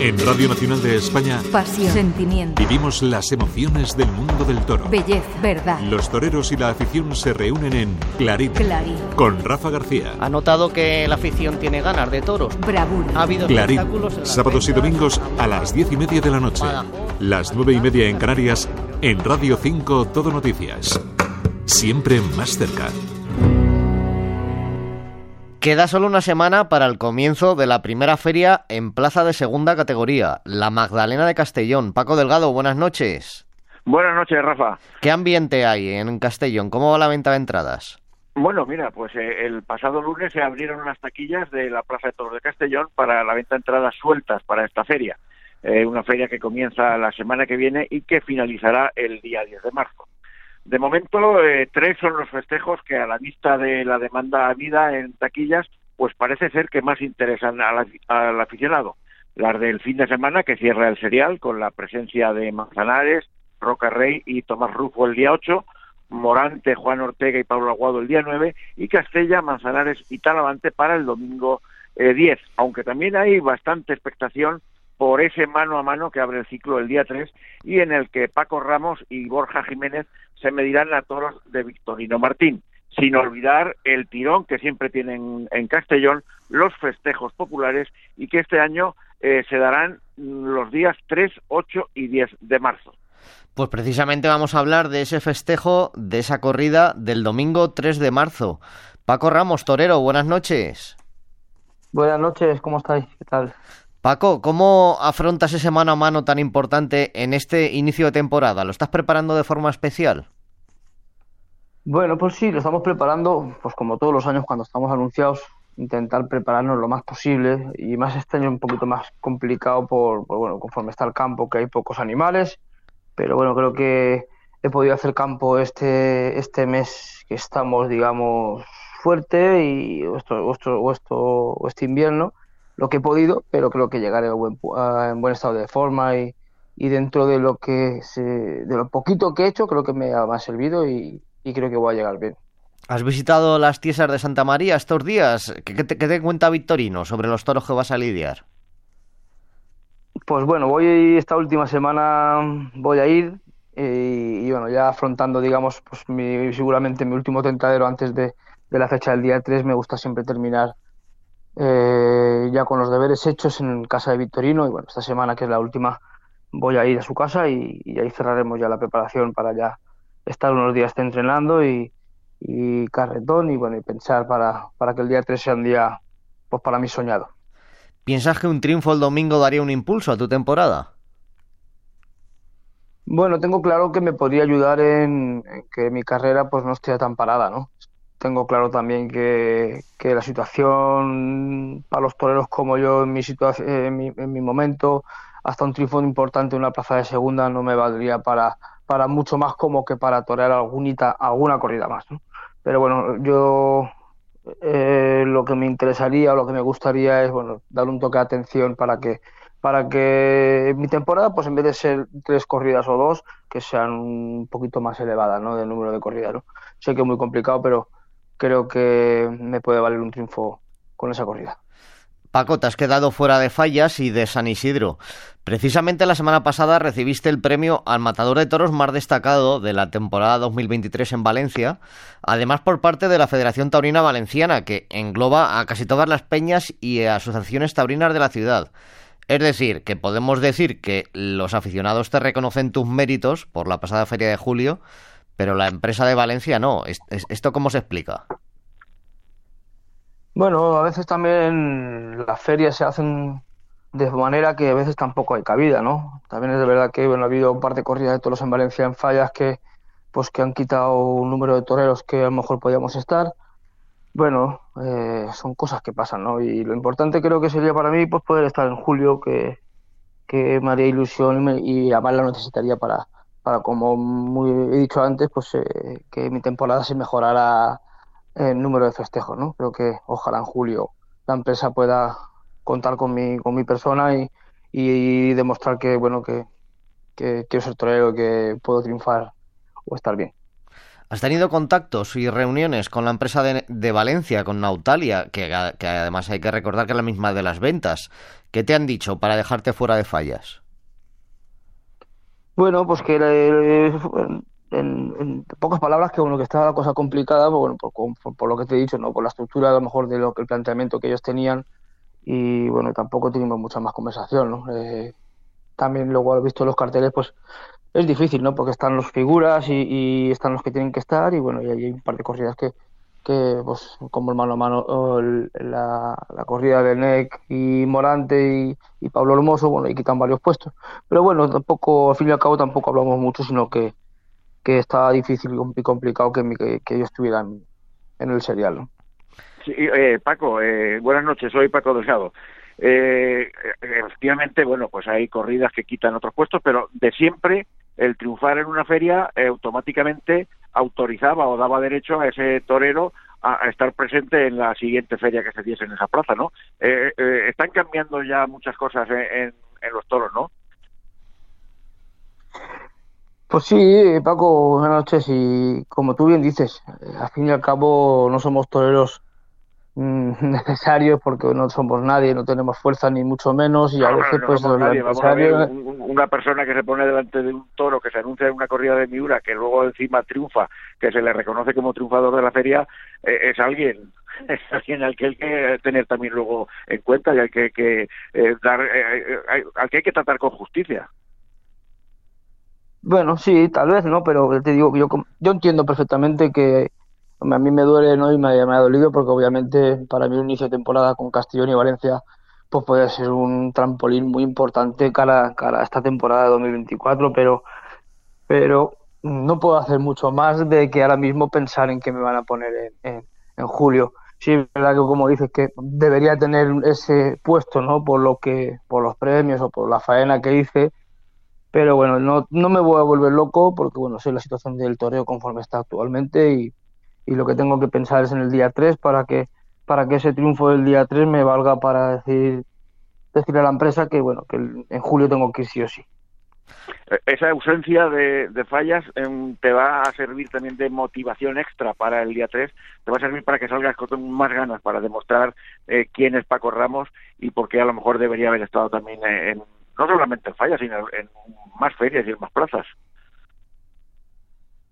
En Radio Nacional de España Pasión, sentimiento, vivimos las emociones del mundo del toro. belleza, verdad. Los toreros y la afición se reúnen en Clarín Clarín, con Rafa García. Ha notado que la afición tiene ganas de toros. bravura. Ha habido Clarín, espectáculos en las sábados y domingos a las diez y media de la noche. Las nueve y media en Canarias, en Radio 5 Todo Noticias. Siempre más cerca. Queda solo una semana para el comienzo de la primera feria en plaza de segunda categoría, la Magdalena de Castellón. Paco Delgado, buenas noches. Buenas noches, Rafa. ¿Qué ambiente hay en Castellón? ¿Cómo va la venta de entradas? Bueno, mira, pues eh, el pasado lunes se abrieron las taquillas de la Plaza de Toros de Castellón para la venta de entradas sueltas para esta feria. Eh, una feria que comienza la semana que viene y que finalizará el día 10 de marzo. De momento, eh, tres son los festejos que a la vista de la demanda habida en taquillas, pues parece ser que más interesan al, al aficionado. Las del fin de semana, que cierra el serial con la presencia de Manzanares, Roca Rey y Tomás Rufo el día 8, Morante, Juan Ortega y Pablo Aguado el día 9 y Castella, Manzanares y Talavante para el domingo eh, 10, aunque también hay bastante expectación por ese mano a mano que abre el ciclo el día 3 y en el que Paco Ramos y Borja Jiménez se medirán a toros de Victorino Martín, sin olvidar el tirón que siempre tienen en Castellón los festejos populares y que este año eh, se darán los días 3, 8 y 10 de marzo. Pues precisamente vamos a hablar de ese festejo, de esa corrida del domingo 3 de marzo. Paco Ramos, torero, buenas noches. Buenas noches, ¿cómo estáis? ¿Qué tal? Paco, ¿cómo afrontas ese mano a mano tan importante en este inicio de temporada? ¿Lo estás preparando de forma especial? Bueno, pues sí, lo estamos preparando, pues como todos los años cuando estamos anunciados, intentar prepararnos lo más posible y más este año un poquito más complicado por, por, bueno, conforme está el campo, que hay pocos animales, pero bueno, creo que he podido hacer campo este, este mes que estamos, digamos, fuerte y este invierno, lo que he podido, pero creo que llegaré a buen a- en buen estado de forma y, y dentro de lo que se, de lo poquito que he hecho, creo que me ha, me ha servido y, y creo que voy a llegar bien. ¿Has visitado las tiesas de Santa María estos días? ¿Qué, qué te, qué te cuenta Victorino sobre los toros que vas a lidiar? Pues bueno, voy esta última semana voy a ir eh, y, bueno, ya afrontando, digamos, pues mi, seguramente mi último tentadero antes de, de la fecha del día 3, me gusta siempre terminar eh, ya con los deberes hechos en casa de Victorino y bueno, esta semana que es la última voy a ir a su casa y, y ahí cerraremos ya la preparación para ya estar unos días entrenando y, y carretón y bueno, y pensar para, para que el día 3 sea un día, pues para mí soñado. ¿Piensas que un triunfo el domingo daría un impulso a tu temporada? Bueno, tengo claro que me podría ayudar en, en que mi carrera pues no esté tan parada, ¿no? Tengo claro también que, la situación para los toreros como yo en mi en mi, en mi momento, hasta un triunfo importante en una plaza de segunda no me valdría para, para mucho más como que para torear algunita, alguna corrida más, ¿no? Pero bueno, yo eh, lo que me interesaría o lo que me gustaría es bueno dar un toque de atención para que para que mi temporada pues en vez de ser tres corridas o dos que sean un poquito más elevadas no del número de corridas no sé que es muy complicado pero creo que me puede valer un triunfo con esa corrida Paco, te has quedado fuera de Fallas y de San Isidro. Precisamente la semana pasada recibiste el premio al matador de toros más destacado de la temporada 2023 en Valencia, además por parte de la Federación Taurina Valenciana, que engloba a casi todas las peñas y asociaciones taurinas de la ciudad. Es decir, que podemos decir que los aficionados te reconocen tus méritos por la pasada feria de julio, pero la empresa de Valencia no. Es- es- ¿Esto cómo se explica? Bueno, a veces también las ferias se hacen de manera que a veces tampoco hay cabida, ¿no? También es de verdad que bueno, ha habido un par de corridas de toros en Valencia en fallas que pues que han quitado un número de toreros que a lo mejor podíamos estar. Bueno, eh, son cosas que pasan, ¿no? Y lo importante creo que sería para mí pues poder estar en julio, que, que me haría ilusión y, me- y además lo necesitaría para, como muy he dicho antes, pues eh, que mi temporada se mejorara el número de festejos, ¿no? Creo que ojalá en julio la empresa pueda contar con mi, con mi persona y, y demostrar que, bueno, que, que quiero ser torero, que puedo triunfar o estar bien. ¿Has tenido contactos y reuniones con la empresa de, Valencia, con Nautalia, que, además hay que recordar que es la misma de las ventas? ¿Qué te han dicho para dejarte fuera de fallas? Bueno, pues que eh, en, pocas palabras que bueno que estaba la cosa complicada, pues bueno, por, lo que te he dicho, no, por la estructura a lo mejor de lo que el planteamiento que ellos tenían y bueno, tampoco tuvimos mucha más conversación, ¿no? Eh, también luego he visto los carteles, pues es difícil, ¿no? Porque están los figuras y, están los que tienen que estar y bueno, y hay un par de corridas que, que pues como el mano a mano la, corrida de NEC y Morante y, Pablo Hermoso, bueno, y quitan varios puestos. Pero bueno, tampoco, al fin y al cabo tampoco hablamos mucho, sino que, que estaba difícil y complicado que, que, que ellos estuvieran en el serial. Sí, eh, Paco, eh, buenas noches, soy Paco Delgado. Eh, efectivamente, bueno, pues hay corridas que quitan otros puestos, pero de siempre el triunfar en una feria eh, automáticamente autorizaba o daba derecho a ese torero a, estar presente en la siguiente feria que se diese en esa plaza, ¿no? Eh, eh, están cambiando ya muchas cosas en, los toros, ¿no? Pues sí, Paco, buenas noches. Y como tú bien dices, al fin y al cabo no somos toreros necesarios porque no somos nadie, no tenemos fuerza ni mucho menos y a veces pues una persona que se pone delante de un toro que se anuncia en una corrida de Miura que luego encima triunfa, que se le reconoce como triunfador de la feria, eh, es alguien es alguien al que hay que tener también luego en cuenta y hay que, que eh, dar eh, al que hay que tratar con justicia. Bueno, sí, tal vez, ¿no? Pero te digo, yo, yo entiendo perfectamente que a mí me duele ¿no? y me, ha dolido porque obviamente para mí un inicio de temporada con Castellón y Valencia pues puede ser un trampolín muy importante cara, cara a esta temporada de 2024, pero, pero no puedo hacer mucho más de que ahora mismo pensar en que me van a poner en, en, julio. Sí, verdad que como dices que debería tener ese puesto, ¿no? Por lo que, por los premios o por la faena que hice, pero bueno, no, no me voy a volver loco porque bueno, sé la situación del toreo conforme está actualmente y, y lo que tengo que pensar es en el día 3 para que para que ese triunfo del día 3 me valga para decir decirle a la empresa que bueno que en julio tengo que ir sí o sí. E, esa ausencia de, fallas em, te va a servir también de motivación extra para el día 3, te va a servir para que salgas con más ganas para demostrar eh, quién es Paco Ramos y por qué a lo mejor debería haber estado también en, no solamente en fallas, sino en más ferias y en más plazas.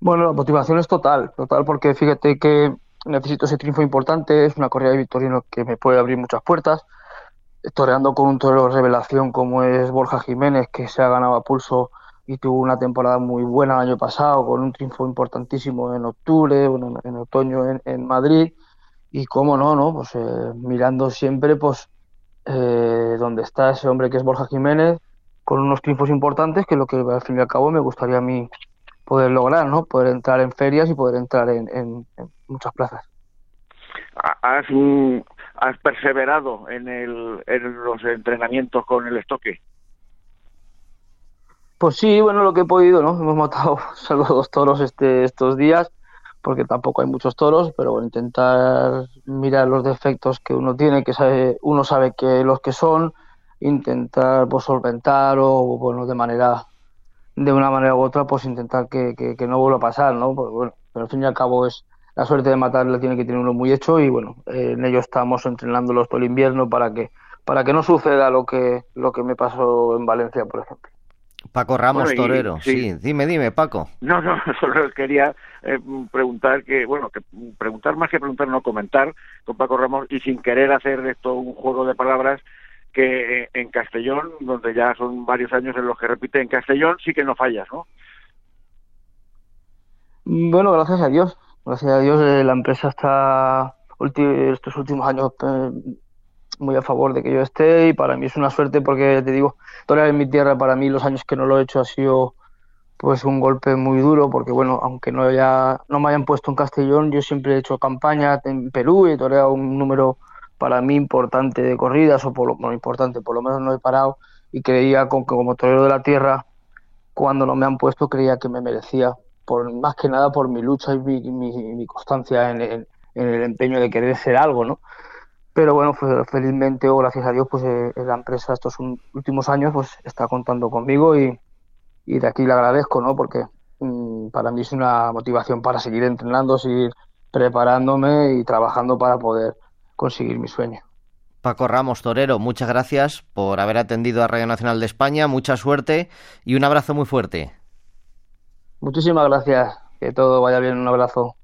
Bueno, la motivación es total, total, porque fíjate que necesito ese triunfo importante, es una corrida de Victorino que me puede abrir muchas puertas. Toreando con un torero revelación como es Borja Jiménez, que se ha ganado a pulso y tuvo una temporada muy buena el año pasado, con un triunfo importantísimo en octubre, en otoño en, Madrid. Y cómo no, ¿no? Pues eh, mirando siempre, pues, eh, donde está ese hombre que es Borja Jiménez, con unos triunfos importantes, que lo que al fin y al cabo me gustaría a mí poder lograr, ¿no? Poder entrar en ferias y poder entrar en, muchas plazas. Has, has perseverado en, el, en los entrenamientos con el estoque. Pues sí, bueno, lo que he podido, ¿no? Hemos matado solo dos toros este, estos días, porque tampoco hay muchos toros, pero bueno, intentar mirar los defectos que uno tiene, que sabe, uno sabe que los que son, intentar pues, solventar o, bueno, de manera de una manera u otra, pues intentar que, que, no vuelva a pasar, ¿no? Pues bueno, pero al fin y al cabo es la suerte de matar la tiene que tener uno muy hecho y bueno, en ello estamos entrenándolos todo el invierno para que para que no suceda lo que lo que me pasó en Valencia, por ejemplo. Paco Ramos Torero, sí. dime, dime, Paco. No, no, solo quería eh, preguntar que, bueno, que preguntar más que preguntar, no comentar con Paco Ramos y sin querer hacer esto un juego de palabras, que en Castellón, donde ya son varios años en los que repite en Castellón, sí que no fallas, ¿no? Bueno, gracias a Dios. Gracias a Dios eh, la empresa está estos últimos años eh, muy a favor de que yo esté y para mí es una suerte porque te digo, todavía en mi tierra para mí los años que no lo he hecho ha sido pues un golpe muy duro porque bueno, aunque no haya, no me hayan puesto en Castellón, yo siempre he hecho campaña en Perú y he toreado un número para mí importante de corridas, o por lo importante, por lo menos no he parado y creía con que como torero de la tierra, cuando no me han puesto, creía que me merecía, por más que nada por mi lucha y mi, mi, constancia en, en, el empeño de querer ser algo, ¿no? Pero bueno, pues, felizmente o gracias a Dios, pues eh, la empresa estos últimos años pues está contando conmigo y, y de aquí le agradezco, ¿no? Porque mm, para mí es una motivación para seguir entrenando, seguir preparándome y trabajando para poder conseguir mi sueño. Paco Ramos, torero, muchas gracias por haber atendido a Radio Nacional de España, mucha suerte y un abrazo muy fuerte. Muchísimas gracias, que todo vaya bien, un abrazo.